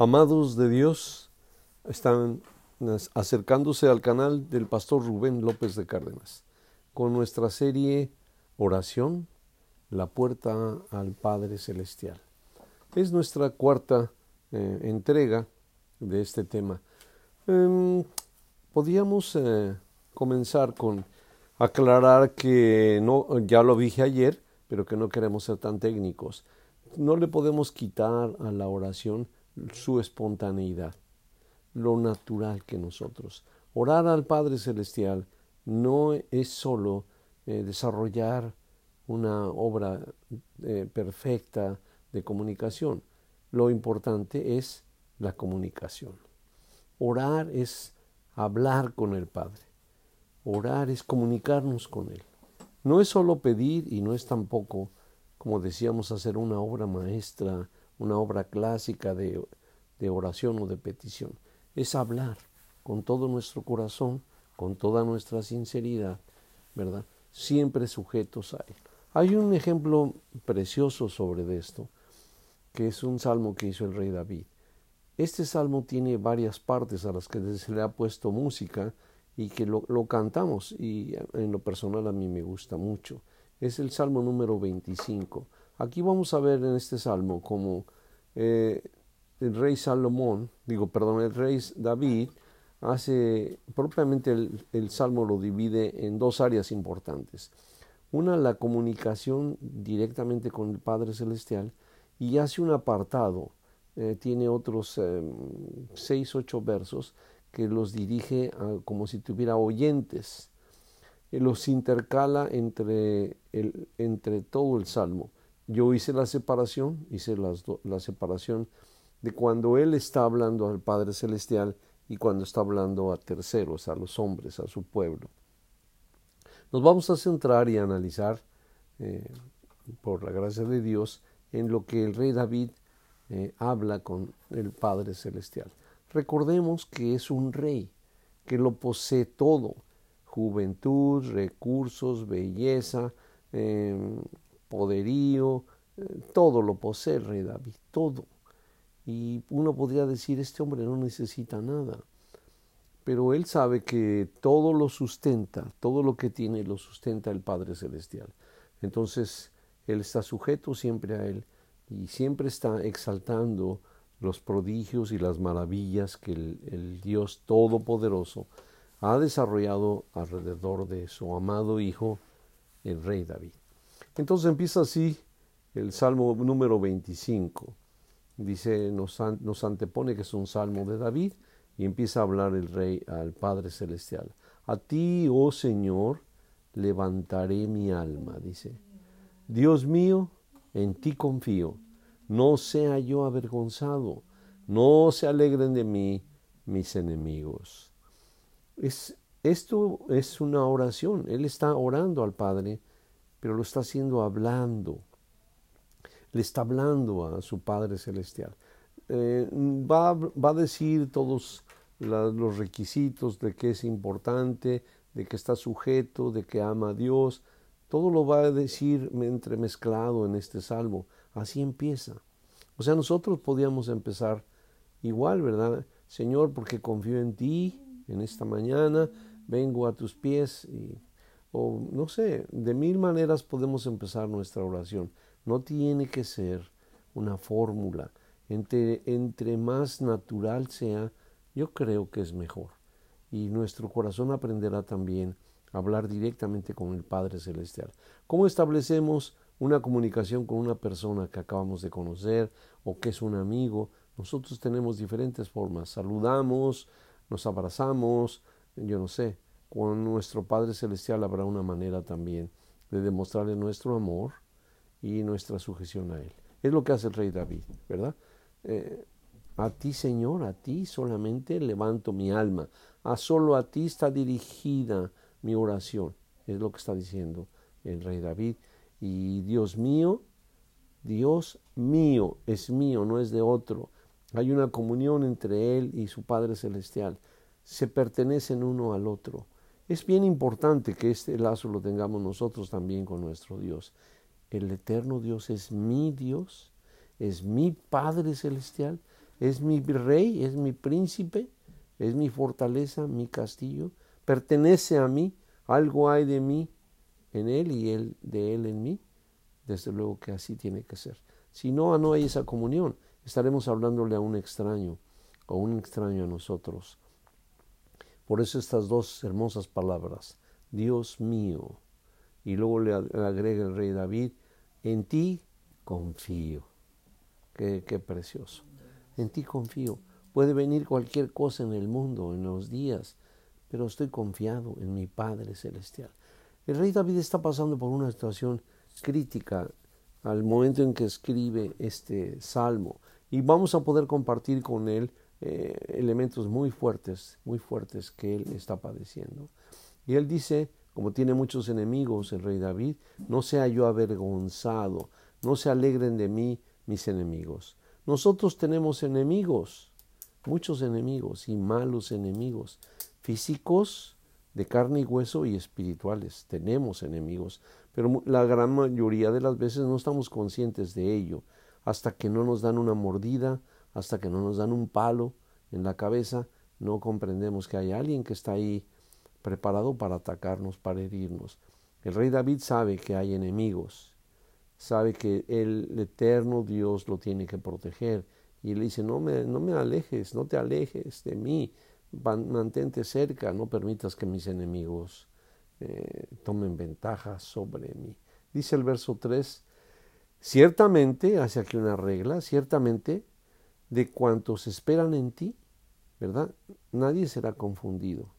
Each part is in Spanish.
Amados de Dios, están acercándose al canal del pastor Rubén López de Cárdenas con nuestra serie Oración, la puerta al Padre Celestial. Es nuestra cuarta eh, entrega de este tema. Em, podríamos eh, comenzar con aclarar que no, ya lo dije ayer, pero que no queremos ser tan técnicos. No le podemos quitar a la oración su espontaneidad, lo natural que nosotros. Orar al Padre Celestial no es solo eh, desarrollar una obra eh, perfecta de comunicación. Lo importante es la comunicación. Orar es hablar con el Padre. Orar es comunicarnos con Él. No es solo pedir y no es tampoco, como decíamos, hacer una obra maestra una obra clásica de, de oración o de petición. Es hablar con todo nuestro corazón, con toda nuestra sinceridad, ¿verdad? Siempre sujetos a Él. Hay un ejemplo precioso sobre esto, que es un salmo que hizo el rey David. Este salmo tiene varias partes a las que se le ha puesto música y que lo, lo, cantamos y en lo personal a mí me gusta mucho. Es el salmo número 25. Aquí vamos a ver en este salmo como eh, el rey Salomón, digo, perdón, el rey David hace, propiamente el, el, salmo lo divide en dos áreas importantes. Una, la comunicación directamente con el Padre Celestial y hace un apartado, eh, tiene otros eh, seis, ocho versos que los dirige a, como si tuviera oyentes, los intercala entre, el, entre todo el salmo. Yo hice la separación, hice la separación de cuando Él está hablando al Padre Celestial y cuando está hablando a terceros, a los hombres, a su pueblo. Nos vamos a centrar y a analizar, eh, por la gracia de Dios, en lo que el rey David eh, habla con el Padre Celestial. Recordemos que es un rey, que lo posee todo, juventud, recursos, belleza, eh, poderío, todo lo posee el rey David, todo. Y uno podría decir, este hombre no necesita nada. Pero él sabe que todo lo sustenta, todo lo que tiene lo sustenta el Padre Celestial. Entonces, él está sujeto siempre a él y siempre está exaltando los prodigios y las maravillas que el, Dios Todopoderoso ha desarrollado alrededor de su amado Hijo, el Rey David. Entonces empieza así el Salmo número 25. Dice, nos, antepone que es un salmo de David y empieza a hablar el rey al Padre Celestial. A ti, oh Señor, levantaré mi alma, dice. Dios mío, en ti confío. No sea yo avergonzado. No se alegren de mí mis enemigos. Es, esto es una oración. Él está orando al Padre pero lo está haciendo hablando. Le está hablando a su Padre Celestial. Eh, va, va, a decir todos los requisitos de que es importante, de que está sujeto, de que ama a Dios. Todo lo va a decir entremezclado en este salmo. Así empieza. O sea, nosotros podíamos empezar igual, ¿verdad? Señor, porque confío en ti en esta mañana, vengo a tus pies y o no sé, de mil maneras podemos empezar nuestra oración. No tiene que ser una fórmula. Entre, entre más natural sea, yo creo que es mejor. Y nuestro corazón aprenderá también a hablar directamente con el Padre Celestial. ¿Cómo establecemos una comunicación con una persona que acabamos de conocer o que es un amigo? Nosotros tenemos diferentes formas. Saludamos, nos abrazamos, yo no sé, con nuestro Padre Celestial habrá una manera también de demostrarle nuestro amor y nuestra sujeción a Él. Es lo que hace el rey David, ¿verdad? Eh, a ti, Señor, a ti solamente levanto mi alma. A solo a ti está dirigida mi oración. Es lo que está diciendo el rey David. Y Dios mío, Dios mío, es mío, no es de otro. Hay una comunión entre Él y su Padre Celestial. Se pertenecen uno al otro. Es bien importante que este lazo lo tengamos nosotros también con nuestro Dios. El eterno Dios es mi Dios, es mi Padre Celestial, es mi rey, es mi príncipe, es mi fortaleza, mi castillo, pertenece a mí, algo hay de mí en él y él de él en mí. Desde luego que así tiene que ser. Si no, no hay esa comunión. Estaremos hablándole a un extraño o un extraño a nosotros. Por eso estas dos hermosas palabras, Dios mío. Y luego le agrega el rey David, en ti confío. Qué, precioso. En ti confío. Puede venir cualquier cosa en el mundo, en los días, pero estoy confiado en mi Padre Celestial. El rey David está pasando por una situación crítica al momento en que escribe este salmo y vamos a poder compartir con él eh, elementos muy fuertes, muy fuertes que él está padeciendo. Y él dice, como tiene muchos enemigos el rey David, no sea yo avergonzado, no se alegren de mí mis enemigos. Nosotros tenemos enemigos, muchos enemigos y malos enemigos, físicos, de carne y hueso y espirituales. Tenemos enemigos, pero la gran mayoría de las veces no estamos conscientes de ello hasta que no nos dan una mordida, hasta que no nos dan un palo en la cabeza, no comprendemos que hay alguien que está ahí preparado para atacarnos, para herirnos. El rey David sabe que hay enemigos, sabe que el eterno Dios lo tiene que proteger y le dice, no me, no me alejes, no te alejes de mí, mantente cerca, no permitas que mis enemigos eh, tomen ventaja sobre mí. Dice el verso 3, ciertamente, hace aquí una regla, ciertamente de cuantos esperan en ti, ¿verdad? Nadie será confundido.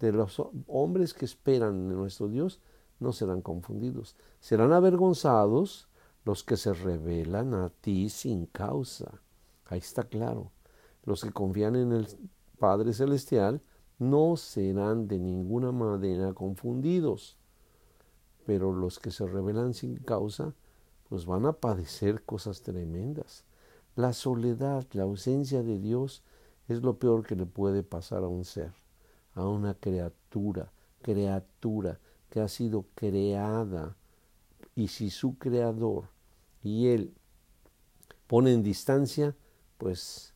De los hombres que esperan en nuestro Dios, no serán confundidos. Serán avergonzados los que se revelan a ti sin causa. Ahí está claro. Los que confían en el Padre Celestial no serán de ninguna manera confundidos. Pero los que se revelan sin causa, pues van a padecer cosas tremendas. La soledad, la ausencia de Dios es lo peor que le puede pasar a un ser, a una criatura, criatura que ha sido creada. Y si su creador y él pone en distancia, pues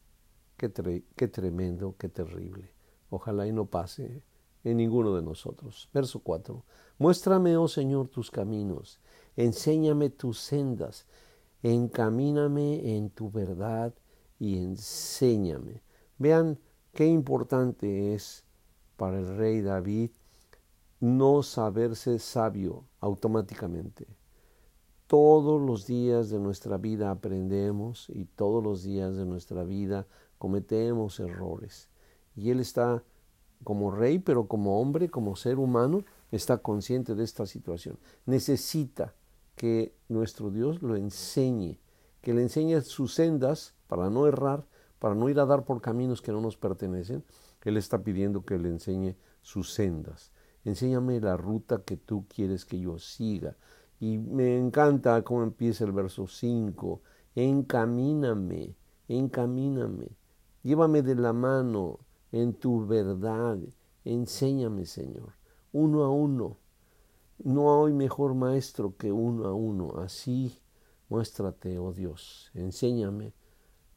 qué, qué tremendo, qué terrible. Ojalá y no pase en ninguno de nosotros. Verso 4. Muéstrame, oh Señor, tus caminos, enséñame tus sendas, encamíname en tu verdad y enséñame. Vean qué importante es para el rey David no saberse sabio automáticamente. Todos los días de nuestra vida aprendemos y todos los días de nuestra vida cometemos errores. Y él está como rey, pero como hombre, como ser humano, está consciente de esta situación. Necesita que nuestro Dios lo enseñe, que le enseñe sus sendas para no errar, para no ir a dar por caminos que no nos pertenecen. Él está pidiendo que le enseñe sus sendas. Enséñame la ruta que tú quieres que yo siga. Y me encanta cómo empieza el verso 5. Encamíname, encamíname. Llévame de la mano en tu verdad. Enséñame, Señor, uno a uno no hay mejor maestro que uno a uno. Así muéstrate, oh Dios. Enséñame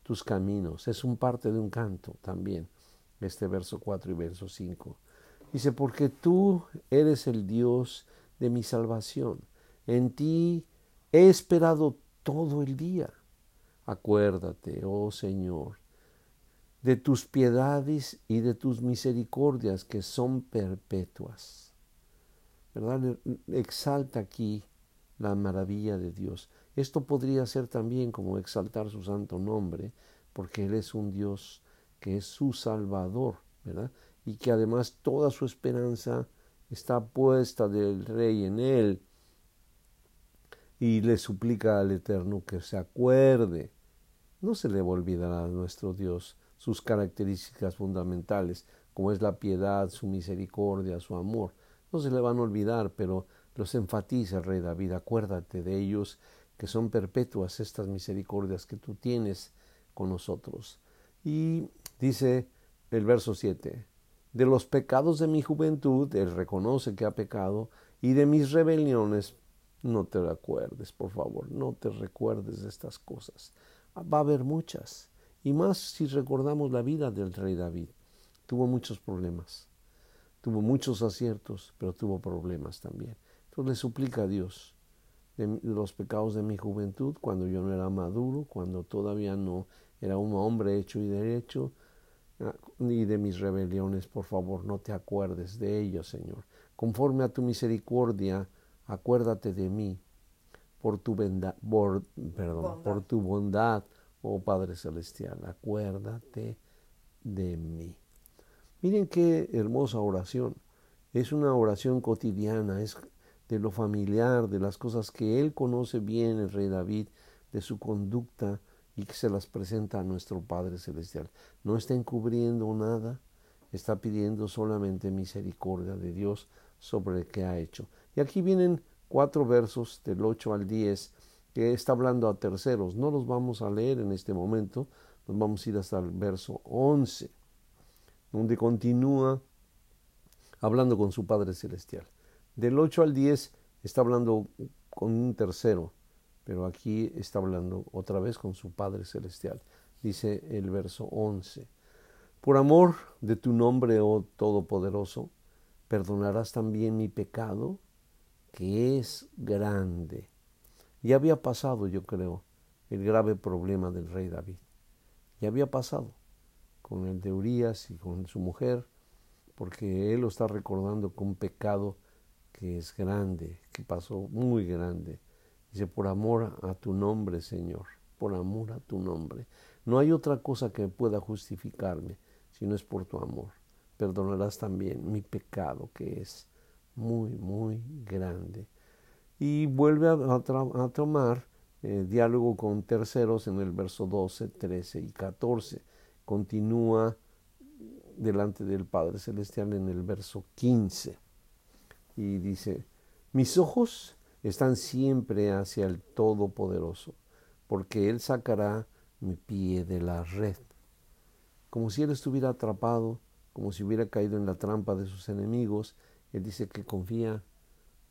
tus caminos. Es un parte de un canto también, este verso 4 y verso 5. Dice, porque tú eres el Dios de mi salvación. En ti he esperado todo el día. Acuérdate, oh Señor, de tus piedades y de tus misericordias que son perpetuas. ¿verdad? Exalta aquí la maravilla de Dios. Esto podría ser también como exaltar su santo nombre, porque Él es un Dios que es su Salvador, ¿verdad? Y que además toda su esperanza está puesta del Rey en Él. Y le suplica al Eterno que se acuerde. No se le va a olvidar a nuestro Dios sus características fundamentales, como es la piedad, su misericordia, su amor no se le van a olvidar, pero los enfatiza el rey David. Acuérdate de ellos, que son perpetuas estas misericordias que tú tienes con nosotros. Y dice el verso 7, de los pecados de mi juventud, él reconoce que ha pecado, y de mis rebeliones, no te recuerdes, por favor, no te recuerdes de estas cosas. Va a haber muchas, Y más si recordamos la vida del rey David. Tuvo muchos problemas, tuvo muchos aciertos, pero tuvo problemas también. Entonces le suplica a Dios de los pecados de mi juventud, cuando yo no era maduro, cuando todavía no era un hombre hecho y derecho, y de mis rebeliones, por favor, no te acuerdes de ellos, Señor. Conforme a tu misericordia, acuérdate de mí por tu, por, perdón, por tu bondad, oh Padre Celestial, acuérdate de mí. Miren qué hermosa oración. Es una oración cotidiana, es de lo familiar, de las cosas que él conoce bien, el rey David, de su conducta y que se las presenta a nuestro Padre Celestial. No está encubriendo nada, está pidiendo solamente misericordia de Dios sobre el que ha hecho. Y aquí vienen cuatro versos del 8 al 10 que está hablando a terceros. No los vamos a leer en este momento, nos vamos a ir hasta el verso 11, donde continúa hablando con su Padre Celestial. Del 8 al 10 está hablando con un tercero, pero aquí está hablando otra vez con su Padre Celestial. Dice el verso 11. Por amor de tu nombre, oh Todopoderoso, perdonarás también mi pecado, que es grande. Ya había pasado, yo creo, el grave problema del rey David. Ya había pasado con el de Urias y con su mujer, porque él lo está recordando con un pecado que es grande, que pasó muy grande. Dice, por amor a tu nombre, Señor, por amor a tu nombre. No hay otra cosa que pueda justificarme si no es por tu amor. Perdonarás también mi pecado, que es muy, muy grande. Y vuelve a, tomar eh, diálogo con terceros en el verso 12, 13 y 14. Continúa delante del Padre Celestial en el verso 15 y dice, mis ojos están siempre hacia el Todopoderoso, porque Él sacará mi pie de la red. Como si Él estuviera atrapado, como si hubiera caído en la trampa de sus enemigos, Él dice que confía.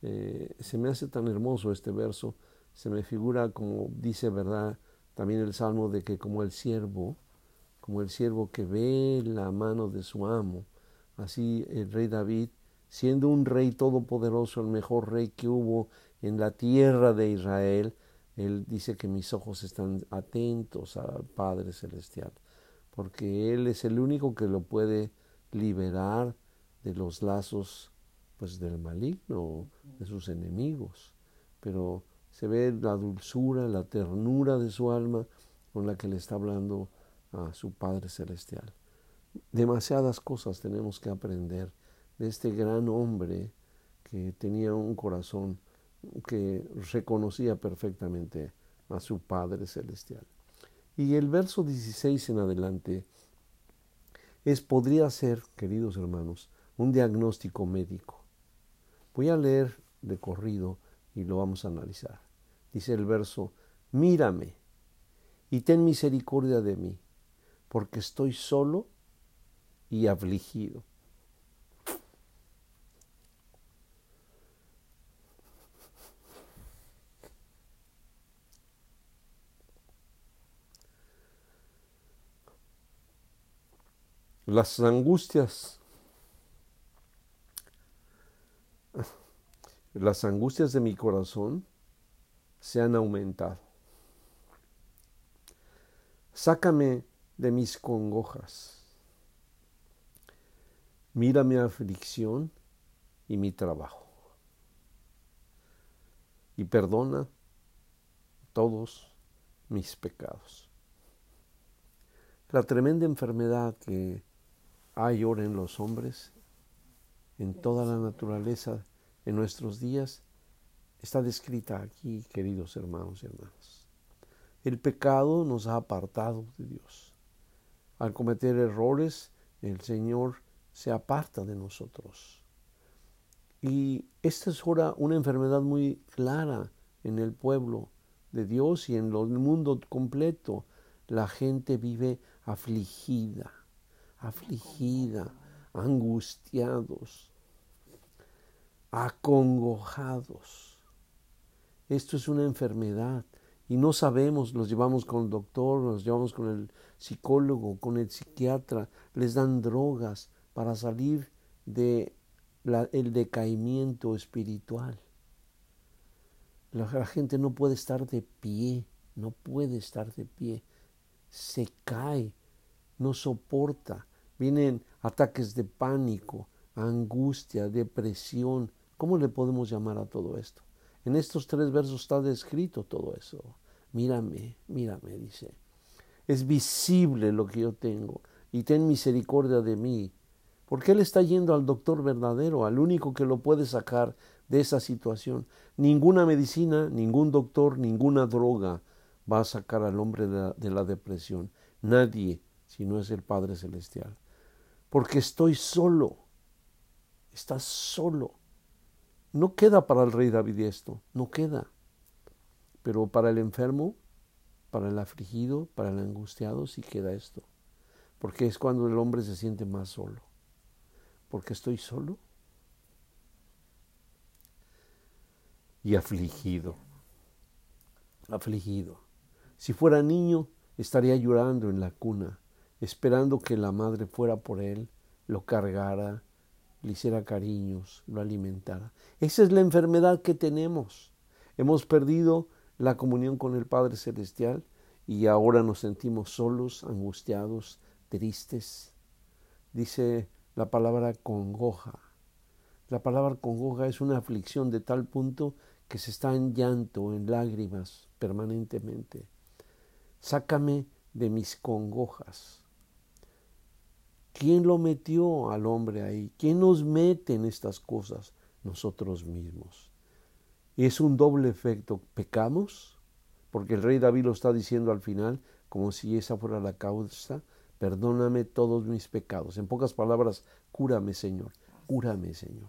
Eh, se me hace tan hermoso este verso, se me figura como dice, ¿verdad? También el salmo de que como el siervo, como el siervo que ve la mano de su amo, así el rey David siendo un rey todopoderoso, el mejor rey que hubo en la tierra de Israel, él dice que mis ojos están atentos al Padre Celestial, porque Él es el único que lo puede liberar de los lazos pues del maligno, de sus enemigos. Pero se ve la dulzura, la ternura de su alma con la que le está hablando a su Padre Celestial. Demasiadas cosas tenemos que aprender de este gran hombre que tenía un corazón que reconocía perfectamente a su Padre Celestial. Y el verso 16 en adelante es, podría ser, queridos hermanos, un diagnóstico médico. Voy a leer de corrido y lo vamos a analizar. Dice el verso, mírame y ten misericordia de mí, porque estoy solo y afligido. Las angustias, las angustias de mi corazón se han aumentado. Sácame de mis congojas. Mira mi aflicción y mi trabajo. Y perdona todos mis pecados. La tremenda enfermedad que hay ahora en los hombres, en toda la naturaleza, en nuestros días, está descrita aquí, queridos hermanos y hermanas. El pecado nos ha apartado de Dios. Al cometer errores, el Señor se aparta de nosotros. Y esta es ahora una enfermedad muy clara en el pueblo de Dios y en el mundo completo. La gente vive afligida afligida, angustiados, acongojados. Esto es una enfermedad y no sabemos, los llevamos con el doctor, los llevamos con el psicólogo, con el psiquiatra, les dan drogas para salir de decaimiento espiritual. La gente no puede estar de pie, no puede estar de pie, se cae, no soporta, vienen ataques de pánico, angustia, depresión. ¿Cómo le podemos llamar a todo esto? En estos tres versos está descrito todo eso. Mírame, mírame, dice. Es visible lo que yo tengo y ten misericordia de mí. Porque él está yendo al doctor verdadero, al único que lo puede sacar de esa situación. Ninguna medicina, ningún doctor, ninguna droga va a sacar al hombre de la, de la depresión. Nadie, si no es el Padre Celestial. Porque estoy solo. Estás solo. No queda para el rey David esto, no queda. Pero para el enfermo, para el afligido, para el angustiado, sí queda esto. Porque es cuando el hombre se siente más solo. Porque estoy solo y afligido. Afligido. Si fuera niño, estaría llorando en la cuna, esperando que la madre fuera por él, lo cargara, le hiciera cariños, lo alimentara. Esa es la enfermedad que tenemos. Hemos perdido la comunión con el Padre Celestial y ahora nos sentimos solos, angustiados, tristes. Dice la palabra congoja. La palabra congoja es una aflicción de tal punto que se está en llanto, en lágrimas permanentemente. Sácame de mis congojas. ¿Quién lo metió al hombre ahí? ¿Quién nos mete en estas cosas? Nosotros mismos. Es un doble efecto. Pecamos, porque el rey David lo está diciendo al final, como si esa fuera la causa. Perdóname todos mis pecados. En pocas palabras, cúrame, Señor. Cúrame, Señor.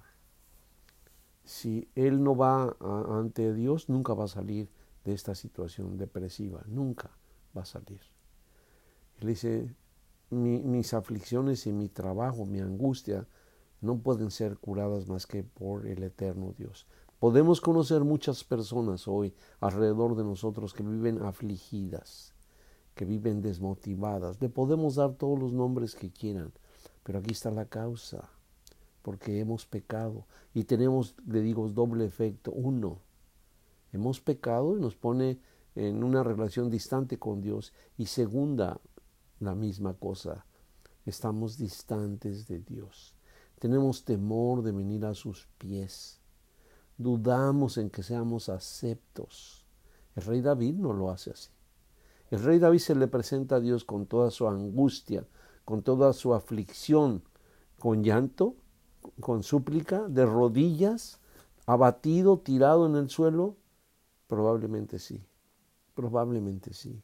Si él no va ante Dios, nunca va a salir de esta situación depresiva. Nunca va a salir. Él dice, mis aflicciones y mi trabajo, mi angustia, no pueden ser curadas más que por el eterno Dios. Podemos conocer muchas personas hoy alrededor de nosotros que viven afligidas, que viven desmotivadas. Le podemos dar todos los nombres que quieran, pero aquí está la causa, porque hemos pecado y tenemos, le digo, doble efecto. Uno, hemos pecado y nos pone en una relación distante con Dios. Y segunda, la misma cosa. Estamos distantes de Dios. Tenemos temor de venir a sus pies. Dudamos en que seamos aceptos. El rey David no lo hace así. El rey David se le presenta a Dios con toda su angustia, con toda su aflicción, con llanto, con súplica, de rodillas, abatido, tirado en el suelo. Probablemente sí, probablemente sí.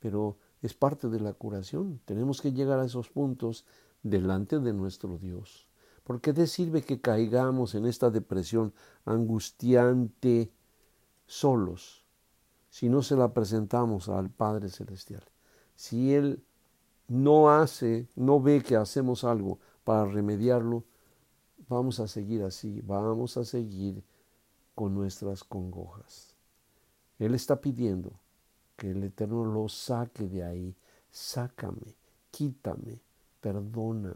Pero es parte de la curación. Tenemos que llegar a esos puntos delante de nuestro Dios. ¿Por qué te sirve que caigamos en esta depresión angustiante solos si no se la presentamos al Padre Celestial? Si Él no hace, no ve que hacemos algo para remediarlo, vamos a seguir así, vamos a seguir con nuestras congojas. Él está pidiendo que el Eterno lo saque de ahí. Sácame, quítame, perdóname.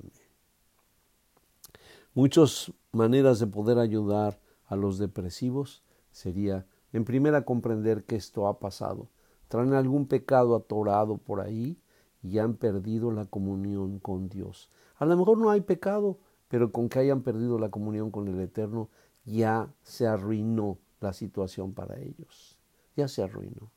Muchas maneras de poder ayudar a los depresivos sería, en primera, comprender que esto ha pasado. Traen algún pecado atorado por ahí y han perdido la comunión con Dios. A lo mejor no hay pecado, pero con que hayan perdido la comunión con el Eterno, ya se arruinó la situación para ellos. Ya se arruinó.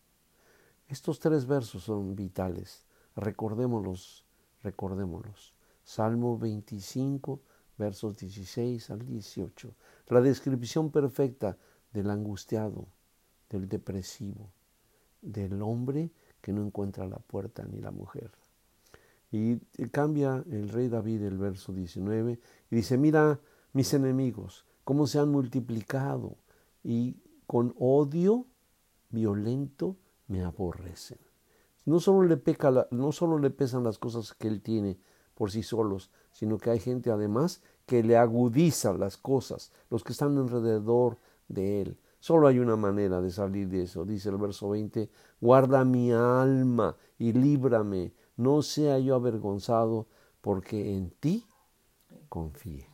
Estos tres versos son vitales. Recordémoslos, recordémoslos. Salmo 25, versos 16 al 18. La descripción perfecta del angustiado, del depresivo, del hombre que no encuentra la puerta ni la mujer. Y cambia el rey David el verso 19 y dice, mira mis enemigos, cómo se han multiplicado y con odio violento me aborrecen. No solo, le pesan las cosas que él tiene por sí solos, sino que hay gente además que le agudiza las cosas, los que están alrededor de él. Solo hay una manera de salir de eso. Dice el verso 20, guarda mi alma y líbrame, no sea yo avergonzado, porque en ti confíe.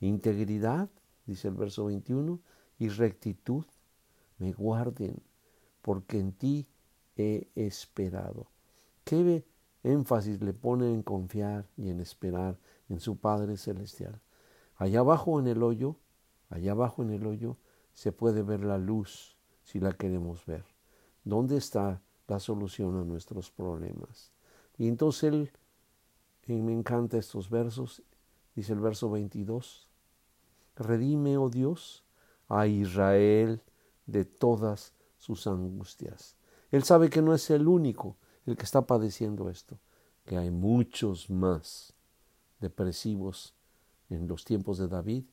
Integridad, dice el verso 21, y rectitud me guarden, porque en ti he esperado. ¿Qué énfasis le pone en confiar y en esperar en su Padre Celestial? Allá abajo en el hoyo, allá abajo en el hoyo, se puede ver la luz si la queremos ver. ¿Dónde está la solución a nuestros problemas? Y entonces él, me encanta estos versos, dice el verso 22, redime, oh Dios, a Israel de todas sus angustias. Él sabe que no es el único el que está padeciendo esto, que hay muchos más depresivos en los tiempos de David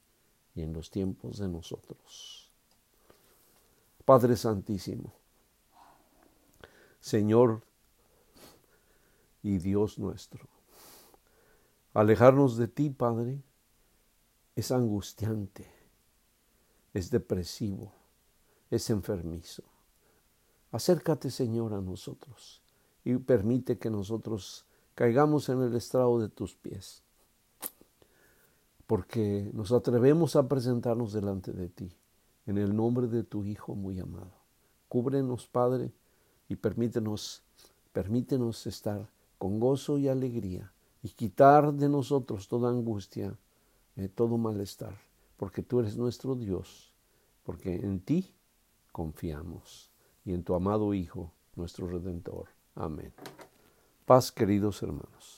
y en los tiempos de nosotros. Padre Santísimo, Señor y Dios nuestro. Alejarnos de ti, Padre, es angustiante, es depresivo, es enfermizo. Acércate, Señor, a nosotros y permite que nosotros caigamos en el estrado de tus pies, porque nos atrevemos a presentarnos delante de ti en el nombre de tu Hijo muy amado. Cúbrenos, Padre, y permítenos, permítenos estar con gozo y alegría y quitar de nosotros toda angustia, eh, todo malestar, porque tú eres nuestro Dios, porque en ti confiamos y en tu amado Hijo, nuestro Redentor. Amén. Paz, queridos hermanos.